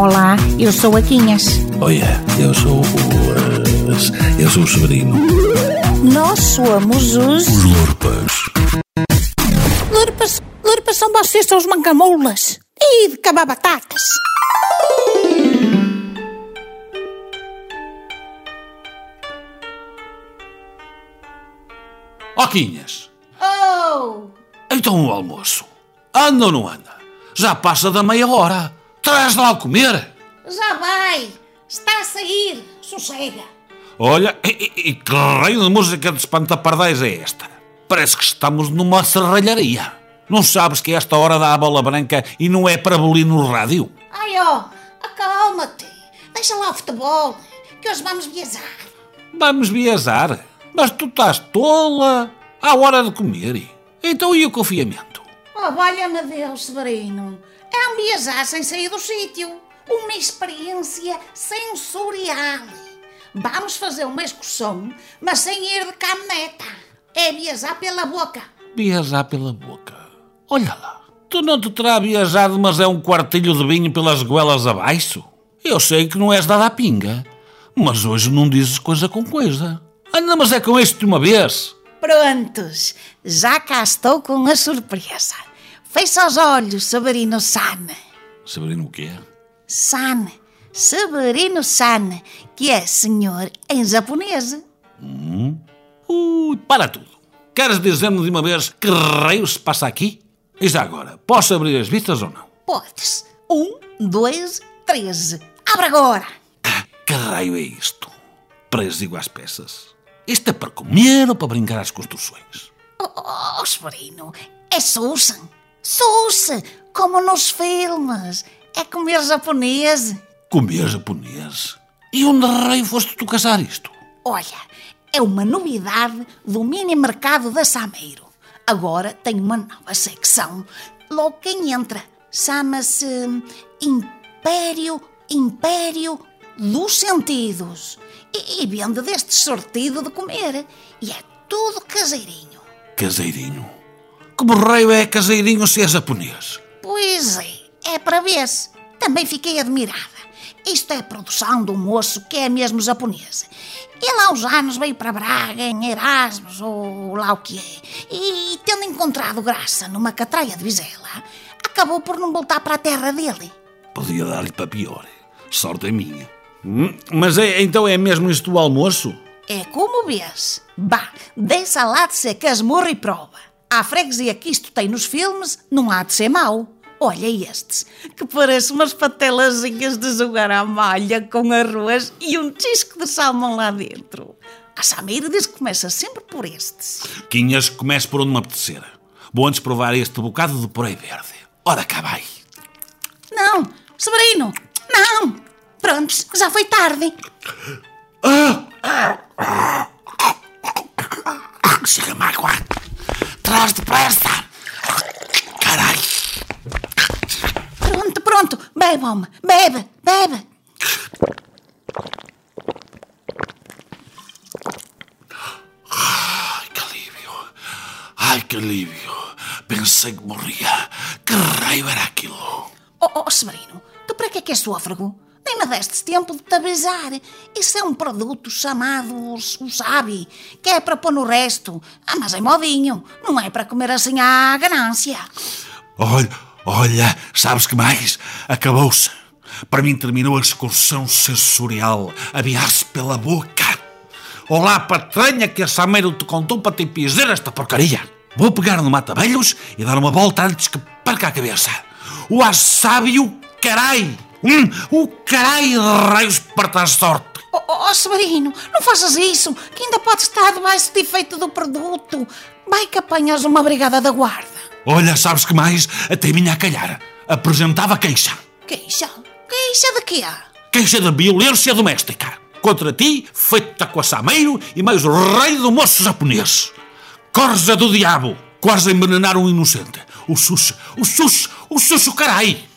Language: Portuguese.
Olá, eu sou a Quinhas. Olha, eu sou o. eh, eu sou o Severino. Nós somos os. Os Lurpas. Lurpas, Lurpas são vocês, são os mangamulas. E de cabar batatas. Oquinhas, Oh! então o almoço. Anda ou não anda? Já passa da meia hora. Traz lá a comer. Já vai! Está a sair! Sossega! Olha, e, e- e que raio de música de espantapardais é esta? Parece que estamos numa serralharia. Não sabes que esta hora dá a bola branca e não é para bolir no rádio? Ai, ó! Acalma-te! Deixa lá o futebol, que hoje vamos viajar. Vamos viajar. Mas tu estás tola. À hora de comer. Então e o confiamento? Oh, valha-me Deus, Severino. É um viajar sem sair do sítio. Uma experiência sensorial. Vamos fazer uma excursão, mas sem ir de caminhoneta. É viajar pela boca. Viajar pela boca. Olha lá. Tu não te terá viajado, mas é um quartilho de vinho pelas goelas abaixo? Eu sei que não és dada à pinga, mas hoje não dizes coisa com coisa. Anda, mas é com isto de uma vez. Prontos, já cá estou com a surpresa. Fecha os olhos, Severino San. Severino o quê? San. Severino San, que é senhor em japonês. Ui, para tudo. Queres dizer-me de uma vez que raio se passa aqui? E já agora, posso abrir as vistas ou não? Podes. Um, dois, três. Abre agora. Que raio é isto? Preso iguais peças. Isto é para comer ou para brincar às construções? Oh, oh Severino, é sushi. Sushi, como nos filmes. É comer japonês. Comer japonês? E onde raio foste tu caçar isto? Olha, é uma novidade do mini mercado da Sameiro. Agora tem uma nova secção. Logo quem entra chama-se Império, Império dos Sentidos. E, e vende deste sortido de comer. E é tudo caseirinho. Caseirinho? Como raio é caseirinho se é japonês? Pois é, é para ver-se. Também fiquei admirada. Isto é produção de um moço que é mesmo japonês. Ele há uns anos veio para Braga, em Erasmus, ou lá o que é, e tendo encontrado graça numa catraia de Vizela, acabou por não voltar para a terra dele. Podia dar-lhe para pior. Sorte é minha. Hum, mas é, então é mesmo isto o almoço? É como vês. Bah, deixa lá de ser casmurro e prova. A freguesia que isto tem nos filmes não há de ser mau. Olha estes, que parecem umas patelazinhas de jogar à malha com arroz e um tisco de salmão lá dentro. A Samira diz que começa sempre por estes. Quinhas, comece por onde me apetecer. Vou antes provar este bocado de porei verde. Ora cá vai. Não, Severino, não. Prontos, já foi tarde. Chega-me água. Traz depressa. Caralho. Pronto, pronto, bebe, homem, bebe, bebe. Ai, que alívio. Ai, que alívio. Pensei que morria. Que raio era aquilo? Oh, oh, Severino, tu para que é que és sôfrego? Nem me deste tempo de te avisar. Isso é um produto chamado Wasabi, que é para pôr no resto. Ah, mas é modinho, não é para comer assim à ganância. Olha, olha, sabes que mais? Acabou-se. Para mim terminou a excursão sensorial. Aviar-se pela boca. Olá, patranha, que a Sameiro te contou para te piser esta porcaria. Vou pegar no mata-velhos e dar uma volta antes que perca a cabeça. O wasabi, o carai. Hum, o carai de raios para sorte. Oh, oh, Severino, não faças isso, que ainda pode estar debaixo de efeito do produto. Vai que apanhas uma brigada da guarda. Olha, sabes que mais? Até vinha a calhar. Apresentava queixa. Queixa? Queixa de quê? Queixa de violência doméstica. Contra ti, feita com a Sameiro e mais o rei do moço japonês. Corza do diabo. Quase a envenenar um inocente. O Xuxa, o Xuxa, o Xuxa, carai.